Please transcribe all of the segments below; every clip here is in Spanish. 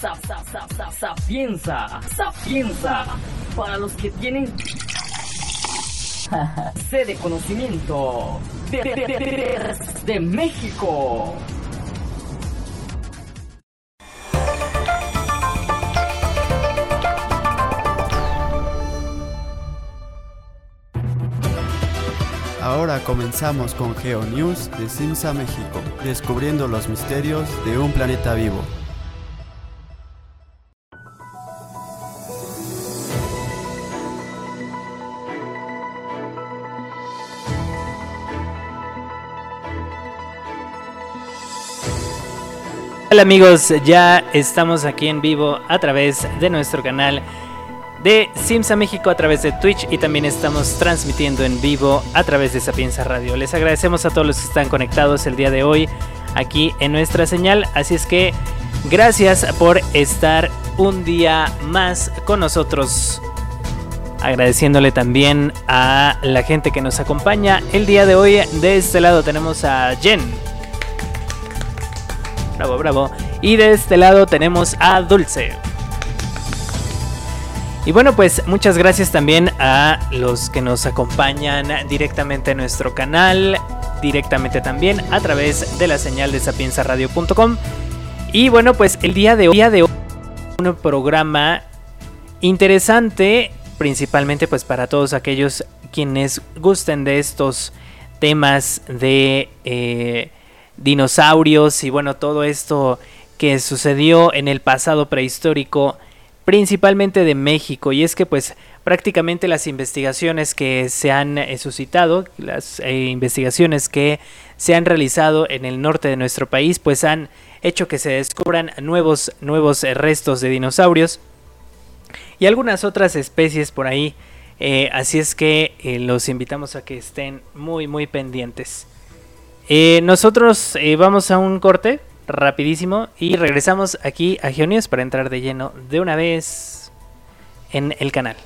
Sapienza, sapienza, para los que tienen sed de conocimiento de, México. Ahora comenzamos con GeoNews de Simsa México, descubriendo los misterios de un planeta vivo. Amigos, ya estamos aquí en vivo a través de nuestro canal de Simsa México a través de Twitch y también estamos transmitiendo en vivo a través de Sapienza Radio. Les agradecemos a todos los que están conectados el día de hoy aquí en nuestra señal, así es que gracias por estar un día más con nosotros. Agradeciéndole también a la gente que nos acompaña el día de hoy. De este lado tenemos a Jen. Bravo, bravo. Y de este lado tenemos a Dulce. Y bueno, pues muchas gracias también a los que nos acompañan directamente en nuestro canal, directamente también a través de la señal de sapiensaradio.com. Y bueno, pues el día de hoy, día de hoy un programa interesante, principalmente pues para todos aquellos quienes gusten de estos temas de eh, dinosaurios y bueno, todo esto que sucedió en el pasado prehistórico principalmente de México. Y es que pues prácticamente las investigaciones que se han eh, suscitado, las eh, investigaciones que se han realizado en el norte de nuestro país pues han hecho que se descubran nuevos nuevos eh, restos de dinosaurios y algunas otras especies por ahí. Así es que los invitamos a que estén muy muy pendientes nosotros vamos a un corte rapidísimo y regresamos aquí a Geonios para entrar de lleno de una vez en el canal.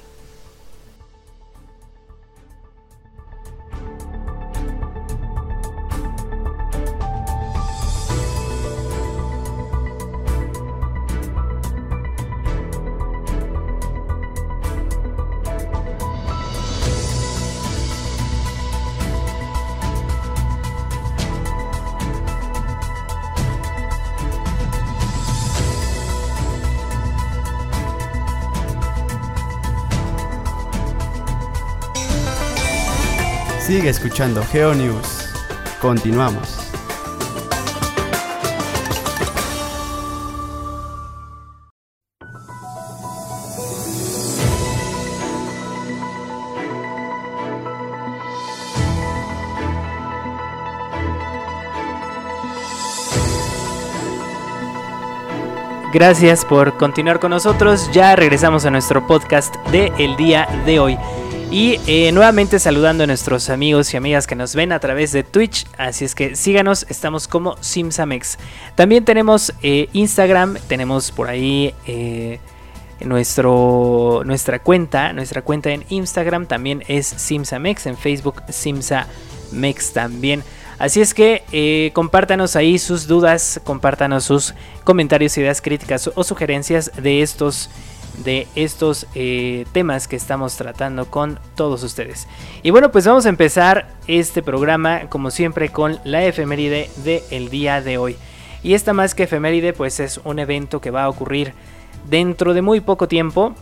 Sigue escuchando GeoNews. Continuamos. Gracias por continuar con nosotros. Ya regresamos a nuestro podcast de el día de hoy. Y eh, nuevamente saludando a nuestros amigos y amigas que nos ven a través de Twitch. Así es que síganos, estamos como Simsamex. También tenemos eh, Instagram, tenemos por ahí eh, nuestro, nuestra cuenta. Nuestra cuenta en Instagram también es Simsamex, en Facebook Simsamex también. Así es que compártanos ahí sus dudas, compártanos sus comentarios, ideas críticas o sugerencias de estos de estos eh, temas que estamos tratando con todos ustedes. Y bueno, pues vamos a empezar este programa como siempre con la efeméride del día de hoy. Y esta más que efeméride pues es un evento que va a ocurrir dentro de muy poco tiempo.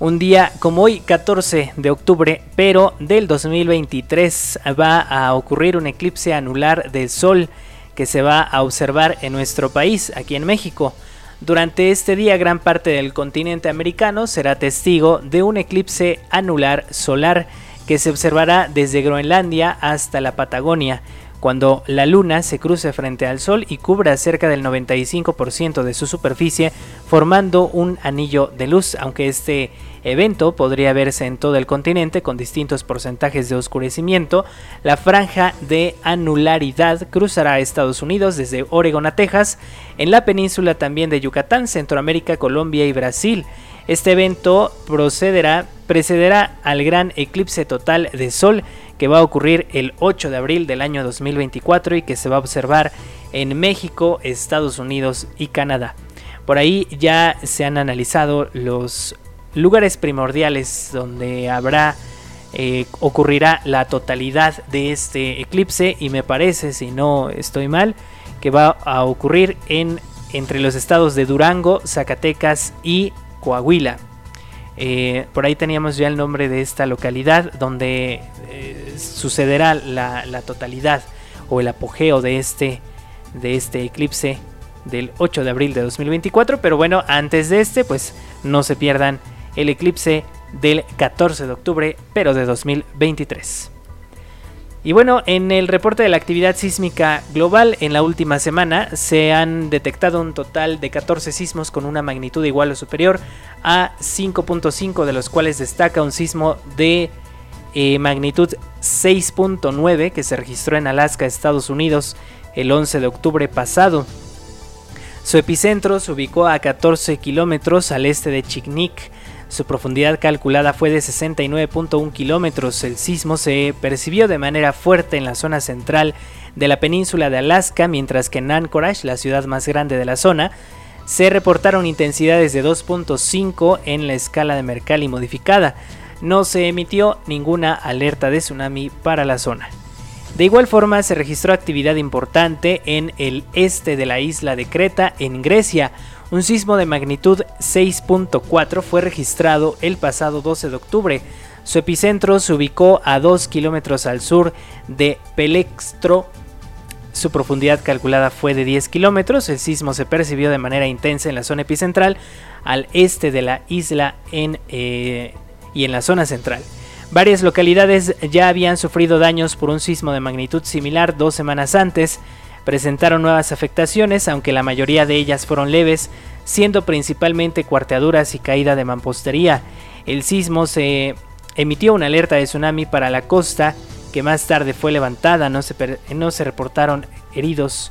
Un día como hoy, 14 de octubre, pero del 2023 va a ocurrir un eclipse anular del Sol que se va a observar en nuestro país, aquí en México. Durante este día gran parte del continente americano será testigo de un eclipse anular solar que se observará desde Groenlandia hasta la Patagonia, cuando la luna se cruce frente al sol y cubra cerca del 95% de su superficie, formando un anillo de luz, aunque este evento podría verse en todo el continente con distintos porcentajes de oscurecimiento, la franja de anularidad cruzará a Estados Unidos desde Oregon a Texas, en la península también de Yucatán, Centroamérica, Colombia y Brasil. Este evento procederá, precederá al gran eclipse total de Sol que va a ocurrir el 8 de abril del año 2024 y que se va a observar en México, Estados Unidos y Canadá. Por ahí ya se han analizado los lugares primordiales donde habrá eh, ocurrirá la totalidad de este eclipse y me parece, si no estoy mal, que va a ocurrir en entre los estados de Durango, Zacatecas y Coahuila. Eh, por ahí teníamos ya el nombre de esta localidad donde eh, sucederá la, totalidad o el apogeo de este, de este eclipse del 8 de abril de 2024. Pero bueno, antes de este, pues no se pierdan el eclipse del 14 de octubre, pero de 2023. Y bueno, en el reporte de la actividad sísmica global en la última semana se han detectado un total de 14 sismos con una magnitud igual o superior a 5.5, de los cuales destaca un sismo de eh, magnitud 6.9 que se registró en Alaska, Estados Unidos, el 11 de octubre pasado. Su epicentro se ubicó a 14 kilómetros al este de Chignik, su profundidad calculada fue de 69.1 kilómetros. El sismo se percibió de manera fuerte en la zona central de la península de Alaska, mientras que en Anchorage, la ciudad más grande de la zona, se reportaron intensidades de 2.5 en la escala de Mercalli modificada. No se emitió ninguna alerta de tsunami para la zona. De igual forma se registró actividad importante en el este de la isla de Creta, en Grecia, un sismo de magnitud 6.4 fue registrado el pasado 12 de octubre. Su epicentro se ubicó a 2 kilómetros al sur de Pelextro. Su profundidad calculada fue de 10 kilómetros. El sismo se percibió de manera intensa en la zona epicentral, al este de la isla en, eh, y en la zona central. Varias localidades ya habían sufrido daños por un sismo de magnitud similar dos semanas antes presentaron nuevas afectaciones, aunque la mayoría de ellas fueron leves, siendo principalmente cuarteaduras y caída de mampostería. El sismo se emitió una alerta de tsunami para la costa, que más tarde fue levantada, no se, no se reportaron heridos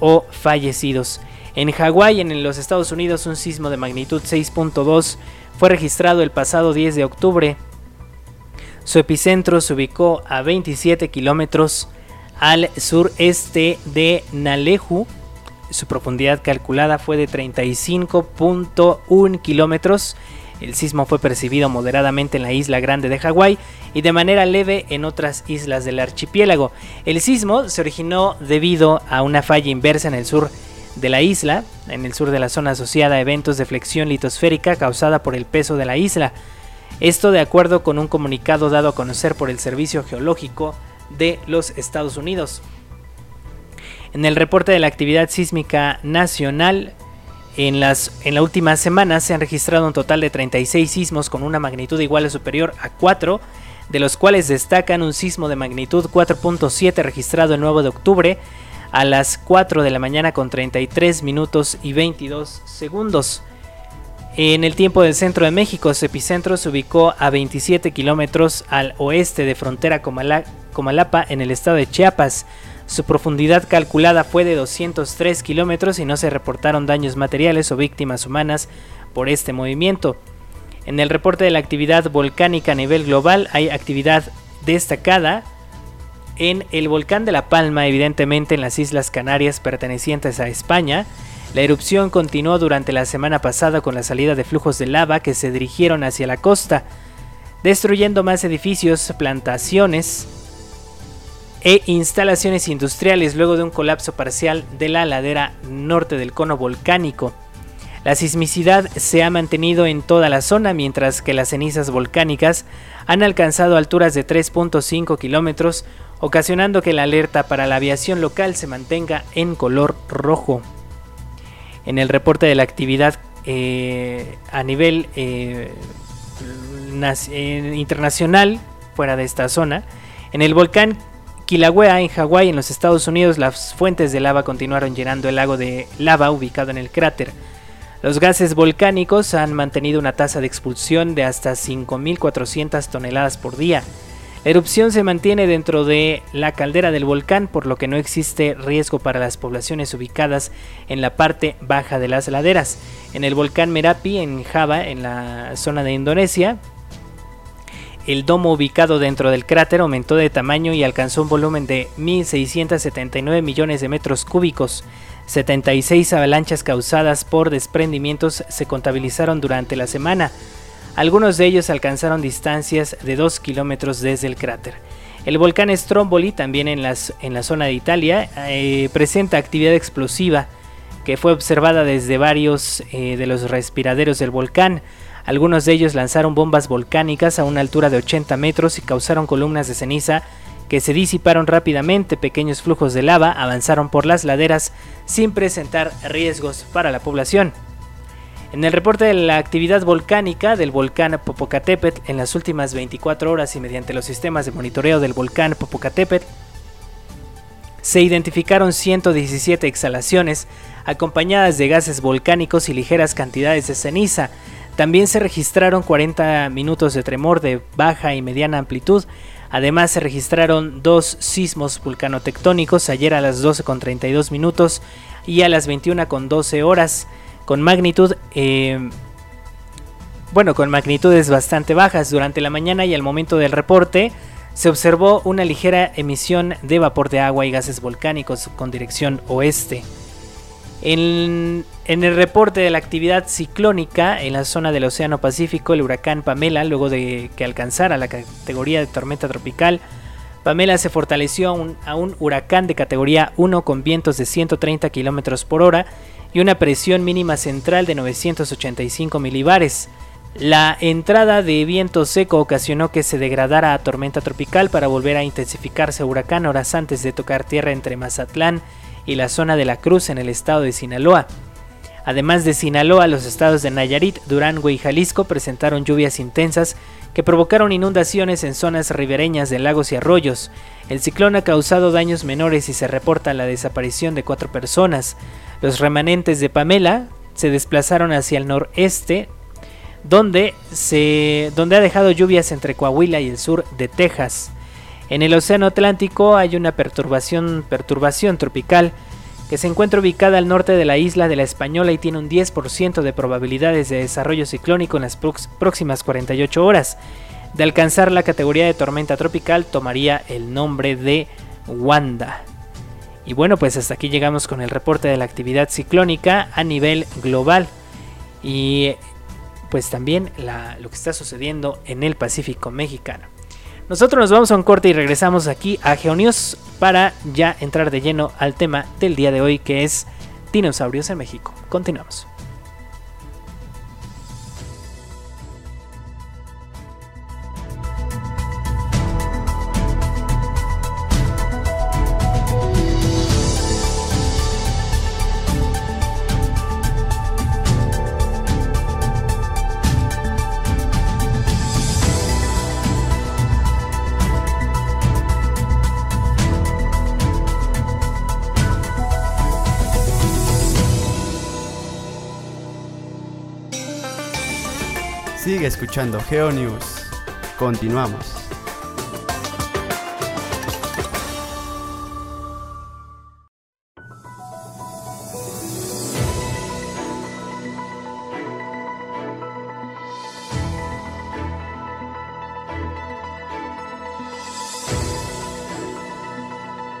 o fallecidos. En Hawái, en los Estados Unidos, un sismo de magnitud 6.2 fue registrado el pasado 10 de octubre. Su epicentro se ubicó a 27 kilómetros al sureste de Nalehu. Su profundidad calculada fue de 35.1 kilómetros. El sismo fue percibido moderadamente en la isla grande de Hawái y de manera leve en otras islas del archipiélago. El sismo se originó debido a una falla inversa en el sur de la isla, en el sur de la zona asociada a eventos de flexión litosférica causada por el peso de la isla. Esto de acuerdo con un comunicado dado a conocer por el Servicio Geológico de los Estados Unidos. En el reporte de la actividad sísmica nacional, en, las, en la última semana se han registrado un total de 36 sismos con una magnitud igual o superior a 4, de los cuales destacan un sismo de magnitud 4.7 registrado el 9 de octubre a las 4 de la mañana con 33 minutos y 22 segundos. En el tiempo del centro de México, su epicentro se ubicó a 27 kilómetros al oeste de frontera Comalapa en el estado de Chiapas. Su profundidad calculada fue de 203 kilómetros y no se reportaron daños materiales o víctimas humanas por este movimiento. En el reporte de la actividad volcánica a nivel global hay actividad destacada en el volcán de La Palma, evidentemente en las Islas Canarias pertenecientes a España, la erupción continuó durante la semana pasada con la salida de flujos de lava que se dirigieron hacia la costa, destruyendo más edificios, plantaciones e instalaciones industriales luego de un colapso parcial de la ladera norte del cono volcánico. La sismicidad se ha mantenido en toda la zona mientras que las cenizas volcánicas han alcanzado alturas de 3.5 kilómetros, ocasionando que la alerta para la aviación local se mantenga en color rojo en el reporte de la actividad eh, a nivel eh, eh, internacional fuera de esta zona. En el volcán Kilauea en Hawái, en los Estados Unidos, las fuentes de lava continuaron llenando el lago de lava ubicado en el cráter. Los gases volcánicos han mantenido una tasa de expulsión de hasta 5.400 toneladas por día. La erupción se mantiene dentro de la caldera del volcán, por lo que no existe riesgo para las poblaciones ubicadas en la parte baja de las laderas. En el volcán Merapi, en Java, en la zona de Indonesia, el domo ubicado dentro del cráter aumentó de tamaño y alcanzó un volumen de 1.679 millones de metros cúbicos. 76 avalanchas causadas por desprendimientos se contabilizaron durante la semana. Algunos de ellos alcanzaron distancias de 2 kilómetros desde el cráter. El volcán Stromboli, también en, la zona de Italia, eh, presenta actividad explosiva que fue observada desde varios eh, de los respiraderos del volcán. Algunos de ellos lanzaron bombas volcánicas a una altura de 80 metros y causaron columnas de ceniza que se disiparon rápidamente. Pequeños flujos de lava avanzaron por las laderas sin presentar riesgos para la población. En el reporte de la actividad volcánica del volcán Popocatépetl en las últimas 24 horas y mediante los sistemas de monitoreo del volcán Popocatépetl, se identificaron 117 exhalaciones acompañadas de gases volcánicos y ligeras cantidades de ceniza. También se registraron 40 minutos de tremor de baja y mediana amplitud. Además se registraron dos sismos vulcanotectónicos ayer a las 12.32 minutos y a las 21.12 horas con magnitud eh, bueno con magnitudes bastante bajas durante la mañana y al momento del reporte se observó una ligera emisión de vapor de agua y gases volcánicos con dirección oeste. En, el reporte de la actividad ciclónica en la zona del Océano Pacífico, el huracán Pamela, luego de que alcanzara la categoría de tormenta tropical, Pamela se fortaleció a un, huracán de categoría 1 con vientos de 130 km por hora y una presión mínima central de 985 milibares. La entrada de viento seco ocasionó que se degradara a tormenta tropical para volver a intensificarse a huracán horas antes de tocar tierra entre Mazatlán y la zona de la Cruz en el estado de Sinaloa. Además de Sinaloa, los estados de Nayarit, Durango y Jalisco presentaron lluvias intensas que provocaron inundaciones en zonas ribereñas de lagos y arroyos. El ciclón ha causado daños menores y se reporta la desaparición de cuatro personas. Los remanentes de Pamela se desplazaron hacia el noreste, donde, se, donde ha dejado lluvias entre Coahuila y el sur de Texas. En el Océano Atlántico hay una perturbación, tropical que se encuentra ubicada al norte de la isla de la Española y tiene un 10% de probabilidades de desarrollo ciclónico en las próximas 48 horas. De alcanzar la categoría de tormenta tropical tomaría el nombre de Wanda. Y bueno, pues hasta aquí llegamos con el reporte de la actividad ciclónica a nivel global. Y pues también lo que está sucediendo en el Pacífico mexicano. Nosotros nos vamos a un corte y regresamos aquí a Geonews para ya entrar de lleno al tema del día de hoy que es dinosaurios en México. Continuamos. Escuchando GeoNews. Continuamos.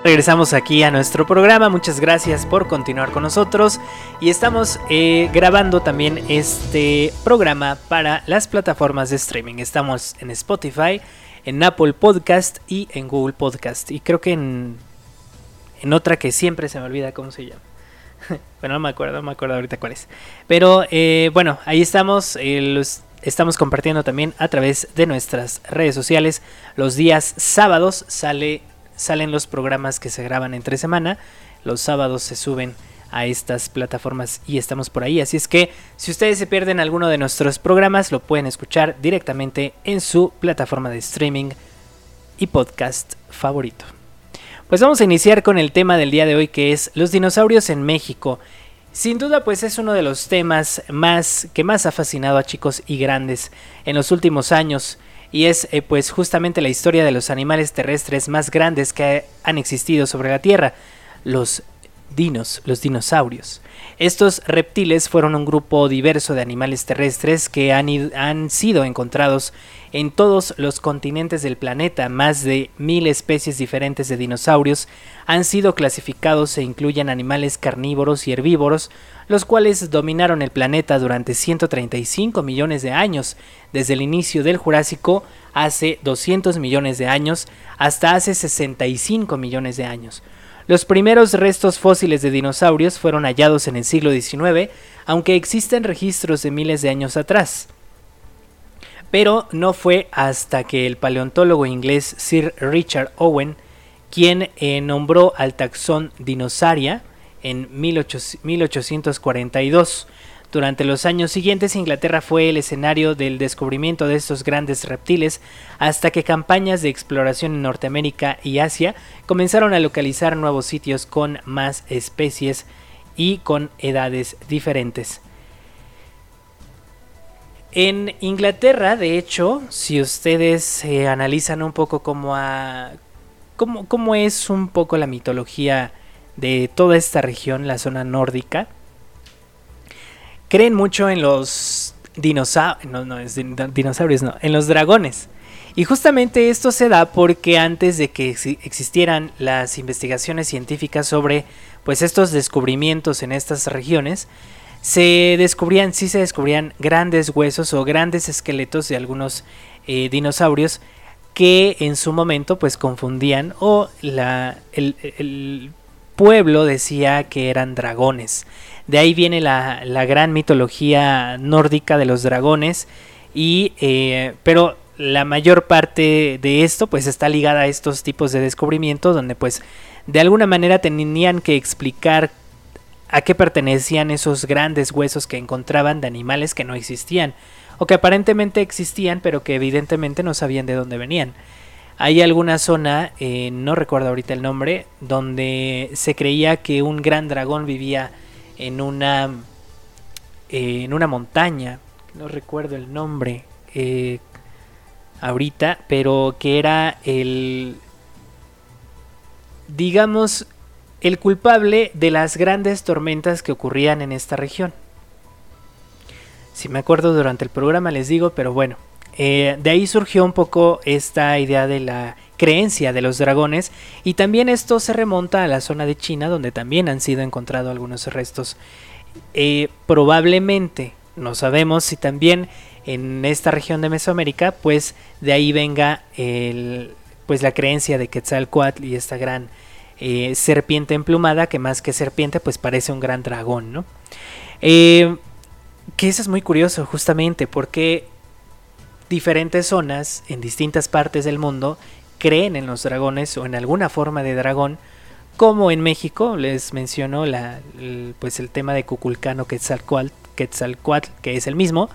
Regresamos aquí a nuestro programa, muchas gracias por continuar con nosotros y estamos eh, grabando también este programa para las plataformas de streaming. Estamos en Spotify, en Apple Podcast y en Google Podcast y creo que en, en otra que siempre se me olvida cómo se llama. bueno, no me acuerdo, no me acuerdo ahorita cuál es. Pero eh, bueno, ahí estamos. Eh, los, estamos compartiendo también a través de nuestras redes sociales. Los días sábados sale salen los programas que se graban entre semana. Los sábados se suben a estas plataformas y estamos por ahí. Así es que si ustedes se pierden alguno de nuestros programas, lo pueden escuchar directamente en su plataforma de streaming y podcast favorito. Pues vamos a iniciar con el tema del día de hoy que es los dinosaurios en México. Sin duda pues es uno de los temas más que más ha fascinado a chicos y grandes en los últimos años y es eh, pues justamente la historia de los animales terrestres más grandes que han existido sobre la Tierra, los dinos, los dinosaurios. Estos reptiles fueron un grupo diverso de animales terrestres que han, han, sido encontrados en todos los continentes del planeta. Más de mil especies diferentes de dinosaurios han sido clasificados e incluyen animales carnívoros y herbívoros, los cuales dominaron el planeta durante 135 millones de años, desde el inicio del Jurásico hace 200 millones de años hasta hace 65 millones de años. Los primeros restos fósiles de dinosaurios fueron hallados en el siglo XIX, aunque existen registros de miles de años atrás. Pero no fue hasta que el paleontólogo inglés Sir Richard Owen, quien eh, nombró al taxón Dinosauria en 1842, durante los años siguientes Inglaterra fue el escenario del descubrimiento de estos grandes reptiles hasta que campañas de exploración en Norteamérica y Asia comenzaron a localizar nuevos sitios con más especies y con edades diferentes. En Inglaterra, de hecho, si ustedes eh, analizan un poco cómo, cómo es un poco la mitología de toda esta región, la zona nórdica, creen mucho en los dinosaurios, no, no, es dinosaurios, no, en los dragones. Y justamente esto se da porque antes de que existieran las investigaciones científicas sobre pues estos descubrimientos en estas regiones, se descubrían, sí se descubrían grandes huesos o grandes esqueletos de algunos eh, dinosaurios que en su momento pues confundían o la, el pueblo decía que eran dragones. De ahí viene la, gran mitología nórdica de los dragones. Y, eh, pero la mayor parte de esto pues está ligada a estos tipos de descubrimientos donde pues de alguna manera tenían que explicar a qué pertenecían esos grandes huesos que encontraban de animales que no existían o que aparentemente existían pero que evidentemente no sabían de dónde venían. Hay alguna zona, eh, no recuerdo ahorita el nombre, donde se creía que un gran dragón vivía en una en una montaña, no recuerdo el nombre eh, ahorita, pero que era el digamos el culpable de las grandes tormentas que ocurrían en esta región. Si me acuerdo durante el programa les digo, pero bueno, eh, de ahí surgió un poco esta idea de la creencia de los dragones y también esto se remonta a la zona de China donde también han sido encontrados algunos restos. Eh, probablemente, no sabemos si también en esta región de Mesoamérica, pues de ahí venga el, pues la creencia de Quetzalcoatl y esta gran eh, serpiente emplumada que más que serpiente pues parece un gran dragón, ¿no? Que eso es muy curioso justamente porque diferentes zonas en distintas partes del mundo creen en los dragones o en alguna forma de dragón, como en México, les menciono el, pues el tema de Cuculcano Quetzalcoatl, Quetzalcoatl, que es el mismo,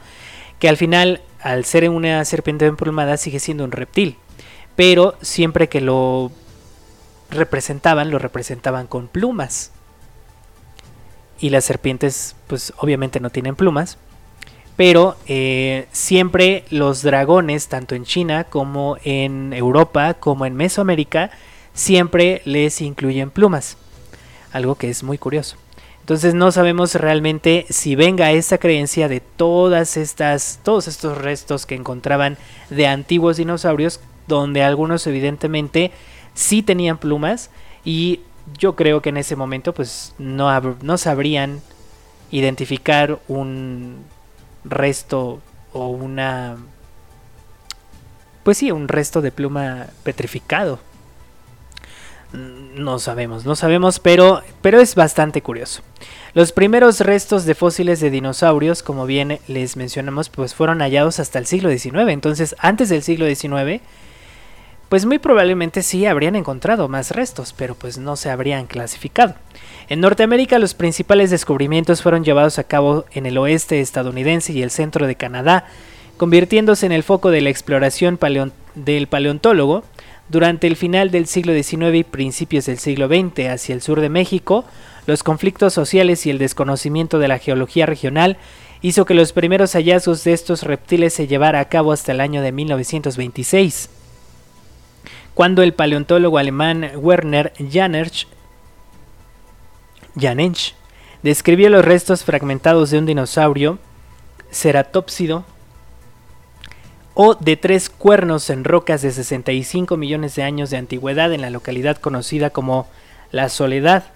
que al final, al ser una serpiente emplumada, sigue siendo un reptil, pero siempre que lo representaban, lo representaban con plumas. Y las serpientes, pues obviamente no tienen plumas, pero eh, siempre los dragones, tanto en China como en Europa, como en Mesoamérica, siempre les incluyen plumas, algo que es muy curioso. Entonces no sabemos realmente si venga esta creencia de todas estas, todos estos restos que encontraban de antiguos dinosaurios, donde algunos evidentemente sí tenían plumas y yo creo que en ese momento pues no, no sabrían identificar un resto o una... Pues sí, un resto de pluma petrificado. No sabemos, no sabemos, pero, pero es bastante curioso. Los primeros restos de fósiles de dinosaurios, como bien les mencionamos, pues fueron hallados hasta el siglo XIX. Entonces, antes del siglo XIX, pues muy probablemente sí habrían encontrado más restos, pero pues no se habrían clasificado. En Norteamérica los principales descubrimientos fueron llevados a cabo en el oeste estadounidense y el centro de Canadá, convirtiéndose en el foco de la exploración del paleontólogo. Durante el final del siglo XIX y principios del siglo XX hacia el sur de México, los conflictos sociales y el desconocimiento de la geología regional hizo que los primeros hallazgos de estos reptiles se llevara a cabo hasta el año de 1926, cuando el paleontólogo alemán Werner Janerch Janench describió los restos fragmentados de un dinosaurio ceratópsido o de tres cuernos en rocas de 65 millones de años de antigüedad en la localidad conocida como La Soledad.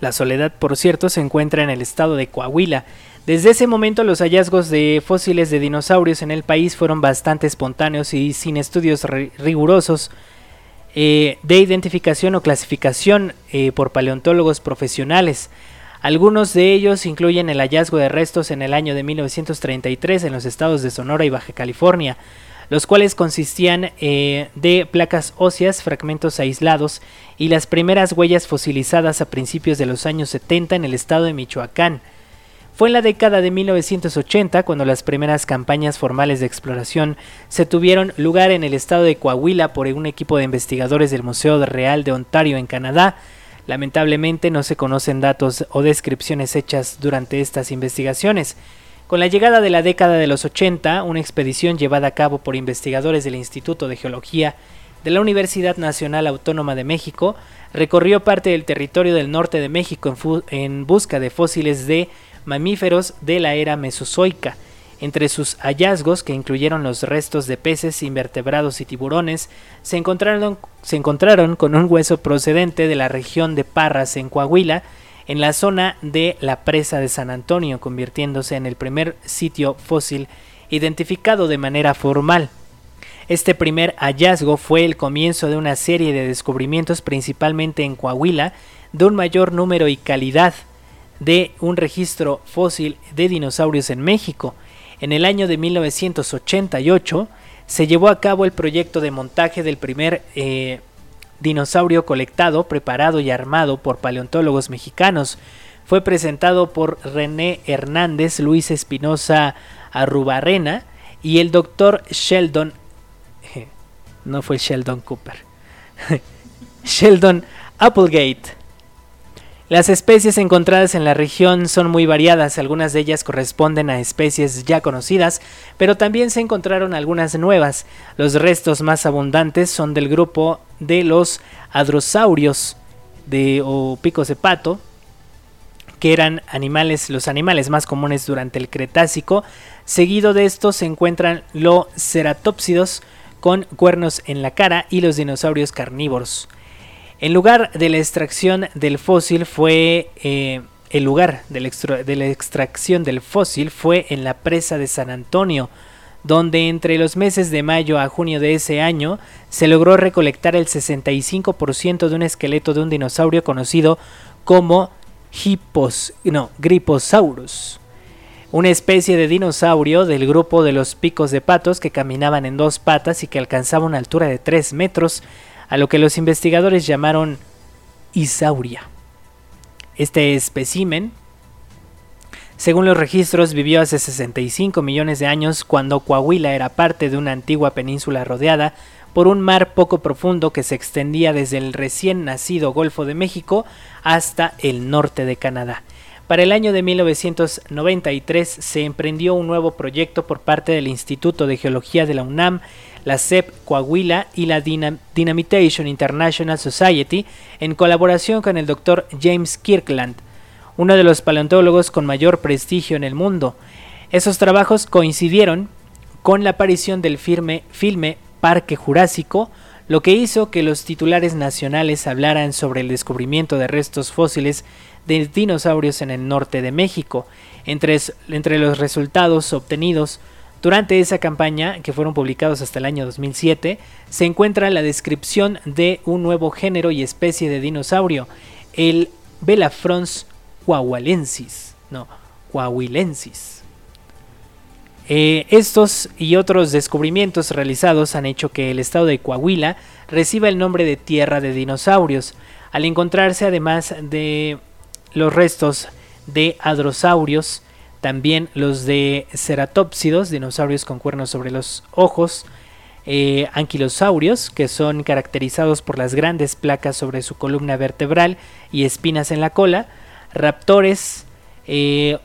La Soledad, por cierto, se encuentra en el estado de Coahuila. Desde ese momento los hallazgos de fósiles de dinosaurios en el país fueron bastante espontáneos y sin estudios rigurosos eh, de identificación o clasificación eh, por paleontólogos profesionales. Algunos de ellos incluyen el hallazgo de restos en el año de 1933 en los estados de Sonora y Baja California, los cuales consistían eh, de placas óseas, fragmentos aislados y las primeras huellas fosilizadas a principios de los años 70 en el estado de Michoacán. Fue en la década de 1980 cuando las primeras campañas formales de exploración se tuvieron lugar en el estado de Coahuila por un equipo de investigadores del Museo Real de Ontario en Canadá. Lamentablemente no se conocen datos o descripciones hechas durante estas investigaciones. Con la llegada de la década de los 80, una expedición llevada a cabo por investigadores del Instituto de Geología de la Universidad Nacional Autónoma de México recorrió parte del territorio del norte de México en, en busca de fósiles de mamíferos de la era mesozoica. Entre sus hallazgos, que incluyeron los restos de peces, invertebrados y tiburones, se encontraron, se encontraron con un hueso procedente de la región de Parras en Coahuila, en la zona de la presa de San Antonio, convirtiéndose en el primer sitio fósil identificado de manera formal. Este primer hallazgo fue el comienzo de una serie de descubrimientos principalmente en Coahuila, de un mayor número y calidad de un registro fósil de dinosaurios en México. En el año de 1988 se llevó a cabo el proyecto de montaje del primer eh, dinosaurio colectado, preparado y armado por paleontólogos mexicanos. Fue presentado por René Hernández, Luis Espinosa Arrubarrena y el doctor Sheldon. No fue Sheldon Cooper. Sheldon Applegate. Las especies encontradas en la región son muy variadas, algunas de ellas corresponden a especies ya conocidas, pero también se encontraron algunas nuevas. Los restos más abundantes son del grupo de los hadrosaurios de, o picos de pato, que eran animales, los animales más comunes durante el Cretácico. Seguido de estos se encuentran los ceratópsidos con cuernos en la cara y los dinosaurios carnívoros. El lugar de la extracción del fósil fue eh, el lugar de la, extracción del fósil fue en la presa de San Antonio, donde entre los meses de mayo a junio de ese año se logró recolectar el 65% de un esqueleto de un dinosaurio conocido como Griposaurus, una especie de dinosaurio del grupo de los picos de patos que caminaban en dos patas y que alcanzaba una altura de 3 metros a lo que los investigadores llamaron Isauria. Este espécimen, según los registros, vivió hace 65 millones de años cuando Coahuila era parte de una antigua península rodeada por un mar poco profundo que se extendía desde el recién nacido Golfo de México hasta el norte de Canadá. Para el año de 1993 se emprendió un nuevo proyecto por parte del Instituto de Geología de la UNAM la CEP Coahuila y la Dynamitation International Society en colaboración con el Dr. James Kirkland, uno de los paleontólogos con mayor prestigio en el mundo. Esos trabajos coincidieron con la aparición del firme, filme Parque Jurásico, lo que hizo que los titulares nacionales hablaran sobre el descubrimiento de restos fósiles de dinosaurios en el norte de México. Entre, entre los resultados obtenidos durante esa campaña, que fueron publicados hasta el año 2007, se encuentra la descripción de un nuevo género y especie de dinosaurio, el Belafrons coahuilensis. No, coahuilensis. Eh, estos y otros descubrimientos realizados han hecho que el estado de Coahuila reciba el nombre de Tierra de Dinosaurios, al encontrarse además de los restos de hadrosaurios, también los de ceratópsidos, dinosaurios con cuernos sobre los ojos, eh, anquilosaurios, que son caracterizados por las grandes placas sobre su columna vertebral y espinas en la cola, raptores, eh,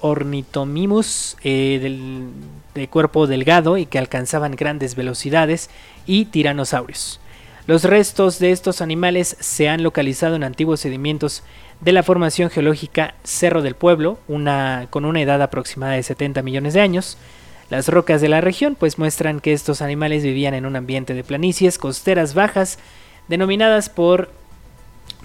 ornitomimus eh, de cuerpo delgado y que alcanzaban grandes velocidades, y tiranosaurios. Los restos de estos animales se han localizado en antiguos sedimentos de la formación geológica Cerro del Pueblo, con una edad aproximada de 70 millones de años. Las rocas de la región pues muestran que estos animales vivían en un ambiente de planicies costeras bajas, denominadas por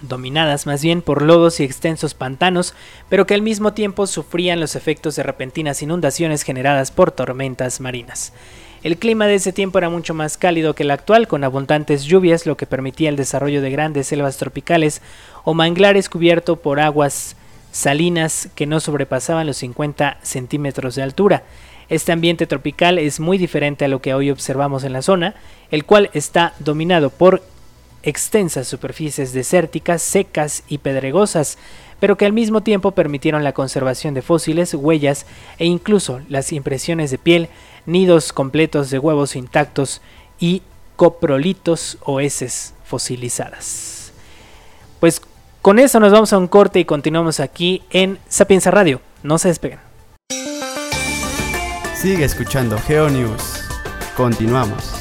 dominadas más bien por lodos y extensos pantanos, pero que al mismo tiempo sufrían los efectos de repentinas inundaciones generadas por tormentas marinas. El clima de ese tiempo era mucho más cálido que el actual, con abundantes lluvias, lo que permitía el desarrollo de grandes selvas tropicales o manglares cubiertos por aguas salinas que no sobrepasaban los 50 centímetros de altura. Este ambiente tropical es muy diferente a lo que hoy observamos en la zona, el cual está dominado por extensas superficies desérticas, secas y pedregosas, pero que al mismo tiempo permitieron la conservación de fósiles, huellas e incluso las impresiones de piel nidos completos de huevos intactos y coprolitos o heces fosilizadas. Pues con eso nos vamos a un corte y continuamos aquí en Sapienza Radio. No se despeguen. Sigue escuchando GeoNews. Continuamos.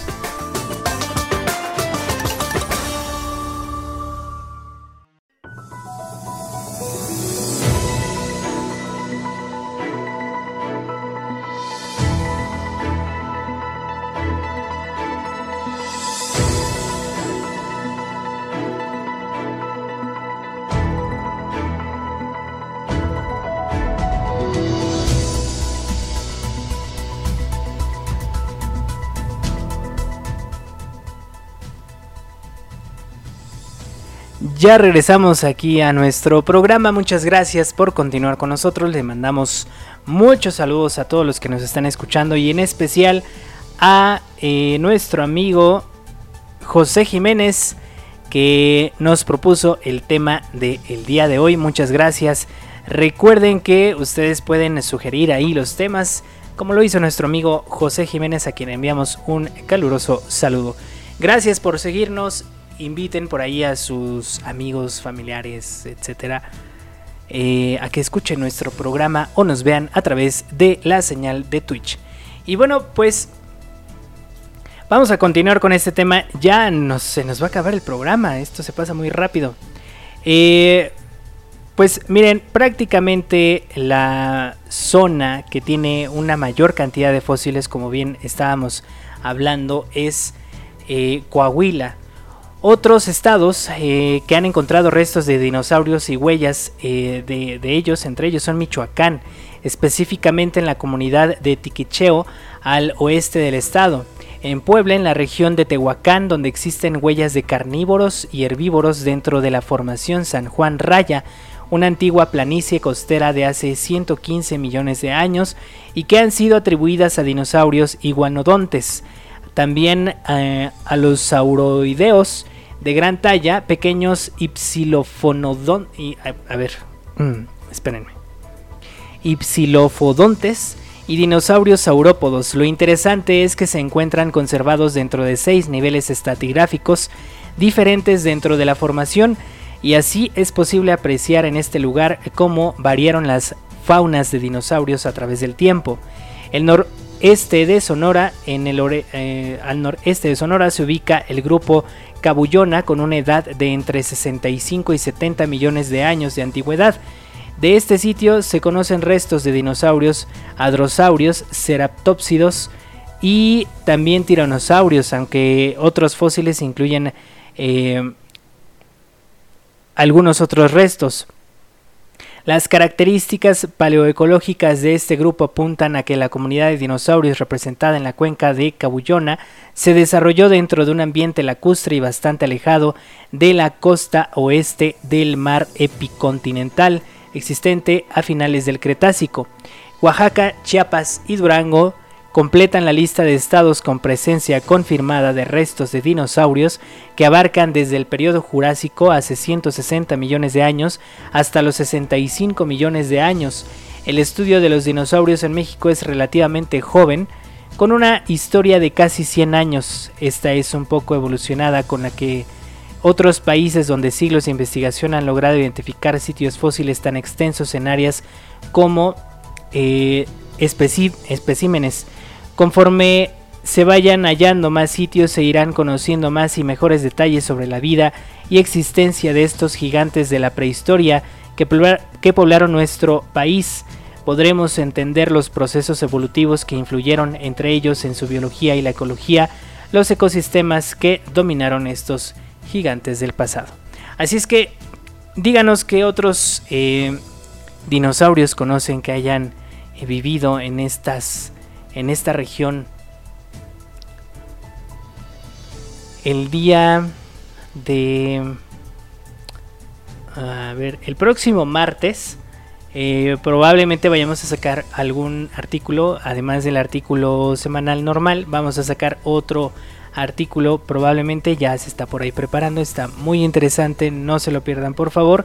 Ya regresamos aquí a nuestro programa. Muchas gracias por continuar con nosotros. Le mandamos muchos saludos a todos los que nos están escuchando y en especial a eh, nuestro amigo José Jiménez que nos propuso el tema del día de hoy. Muchas gracias. Recuerden que ustedes pueden sugerir ahí los temas como lo hizo nuestro amigo José Jiménez a quien enviamos un caluroso saludo. Gracias por seguirnos inviten por ahí a sus amigos, familiares, etcétera, eh, a que escuchen nuestro programa o nos vean a través de la señal de Twitch. Y bueno, pues vamos a continuar con este tema. Ya se nos va a acabar el programa, esto se pasa muy rápido. Eh, pues miren, prácticamente la zona que tiene una mayor cantidad de fósiles, como bien estábamos hablando, es eh, Coahuila. Otros estados eh, que han encontrado restos de dinosaurios y huellas eh, de, ellos, entre ellos son Michoacán, específicamente en la comunidad de Tiquicheo, al oeste del estado. En Puebla, en la región de Tehuacán, donde existen huellas de carnívoros y herbívoros dentro de la formación San Juan Raya, una antigua planicie costera de hace 115 millones de años y que han sido atribuidas a dinosaurios iguanodontes. También eh, a los sauroideos de gran talla, pequeños ipsilofonodon... Y, a, ver, mm, espérenme. Ipsilofodontes y dinosaurios saurópodos. Lo interesante es que se encuentran conservados dentro de seis niveles estratigráficos diferentes dentro de la formación y así es posible apreciar en este lugar cómo variaron las faunas de dinosaurios a través del tiempo. El noreste de Sonora, en el eh, al noreste de Sonora se ubica el grupo Cabullona con una edad de entre 65 y 70 millones de años de antigüedad. De este sitio se conocen restos de dinosaurios, hadrosaurios, ceraptópsidos y también tiranosaurios, aunque otros fósiles incluyen eh, algunos otros restos. Las características paleoecológicas de este grupo apuntan a que la comunidad de dinosaurios representada en la cuenca de Cabullona se desarrolló dentro de un ambiente lacustre y bastante alejado de la costa oeste del mar epicontinental existente a finales del Cretácico. Oaxaca, Chiapas y Durango completan la lista de estados con presencia confirmada de restos de dinosaurios que abarcan desde el periodo Jurásico hace 160 millones de años hasta los 65 millones de años. El estudio de los dinosaurios en México es relativamente joven, con una historia de casi 100 años. Esta es un poco evolucionada con la que otros países donde siglos de investigación han logrado identificar sitios fósiles tan extensos en áreas como eh, especímenes Conforme se vayan hallando más sitios se irán conociendo más y mejores detalles sobre la vida y existencia de estos gigantes de la prehistoria que, poblaron nuestro país. Podremos entender los procesos evolutivos que influyeron entre ellos en su biología y la ecología, los ecosistemas que dominaron estos gigantes del pasado. Así es que díganos qué otros eh, dinosaurios conocen que hayan eh, vivido en estas en esta región el día de... A ver, el próximo martes eh, probablemente vayamos a sacar algún artículo, además del artículo semanal normal, vamos a sacar otro artículo, probablemente ya se está por ahí preparando, está muy interesante, no se lo pierdan por favor.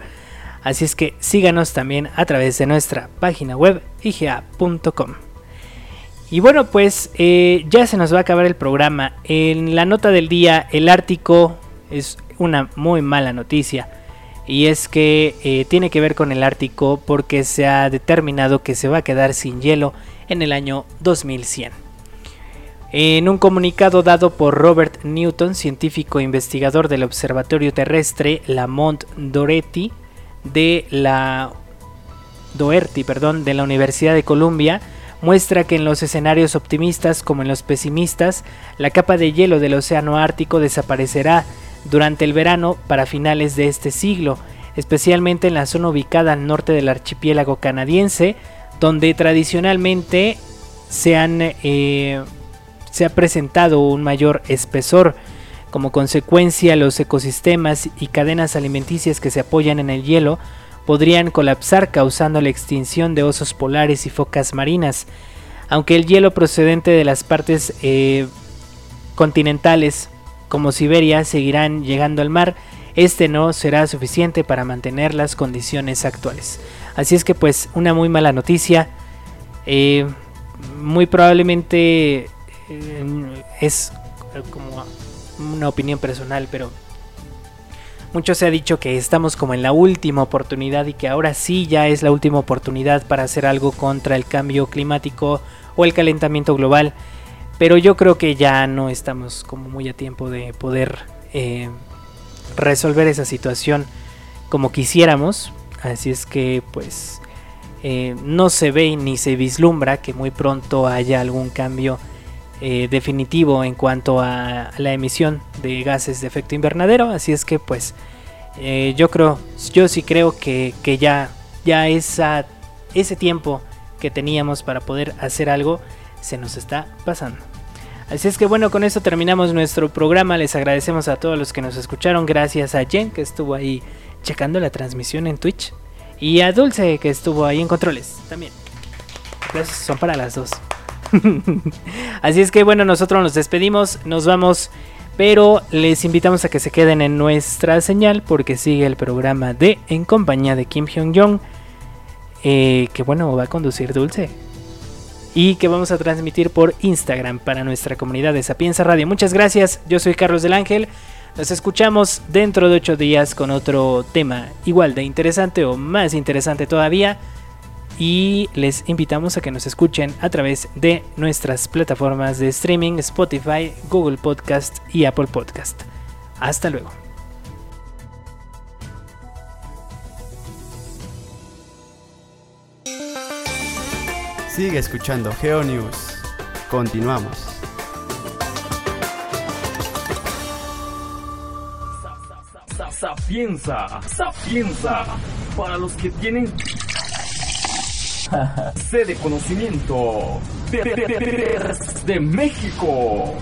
Así es que síganos también a través de nuestra página web iga.com. Y bueno, pues eh, ya se nos va a acabar el programa. En la nota del día, el Ártico es una muy mala noticia. Y es que eh, tiene que ver con el Ártico porque se ha determinado que se va a quedar sin hielo en el año 2100. En un comunicado dado por Robert Newton, científico investigador del Observatorio Terrestre Lamont Doherty de la Doherty, perdón, de la Universidad de Columbia, muestra que en los escenarios optimistas como en los pesimistas, la capa de hielo del Océano Ártico desaparecerá durante el verano para finales de este siglo, especialmente en la zona ubicada al norte del archipiélago canadiense, donde tradicionalmente se, han, eh, se ha presentado un mayor espesor. Como consecuencia, los ecosistemas y cadenas alimenticias que se apoyan en el hielo podrían colapsar causando la extinción de osos polares y focas marinas. Aunque el hielo procedente de las partes eh, continentales como Siberia seguirán llegando al mar, este no será suficiente para mantener las condiciones actuales. Así es que pues una muy mala noticia. Eh, muy probablemente eh, es como una opinión personal, pero mucho se ha dicho que estamos como en la última oportunidad y que ahora sí ya es la última oportunidad para hacer algo contra el cambio climático o el calentamiento global. Pero yo creo que ya no estamos como muy a tiempo de poder eh, resolver esa situación como quisiéramos. Así es que pues eh, no se ve ni se vislumbra que muy pronto haya algún cambio eh, definitivo en cuanto a la emisión de gases de efecto invernadero. Así es que pues eh, yo creo, yo sí creo que, ya, ya esa, ese tiempo que teníamos para poder hacer algo se nos está pasando. Así es que bueno, con esto terminamos nuestro programa. Les agradecemos a todos los que nos escucharon. Gracias a Jen que estuvo ahí checando la transmisión en Twitch. Y a Dulce que estuvo ahí en controles también. Son para las dos. Así es que bueno, nosotros nos despedimos, nos vamos, pero les invitamos a que se queden en nuestra señal porque sigue el programa de En compañía de Kim Hyun Jong, eh, que bueno, va a conducir Dulce. Y que vamos a transmitir por Instagram para nuestra comunidad de Sapienza Radio. Muchas gracias, yo soy Carlos del Ángel. Nos escuchamos dentro de ocho días con otro tema igual de interesante o más interesante todavía y les invitamos a que nos escuchen a través de nuestras plataformas de streaming Spotify, Google Podcast y Apple Podcast. Hasta luego. Sigue escuchando GeoNews. Continuamos. Sapienza, sapienza, para los que tienen Sé de conocimiento de, de, de, de México.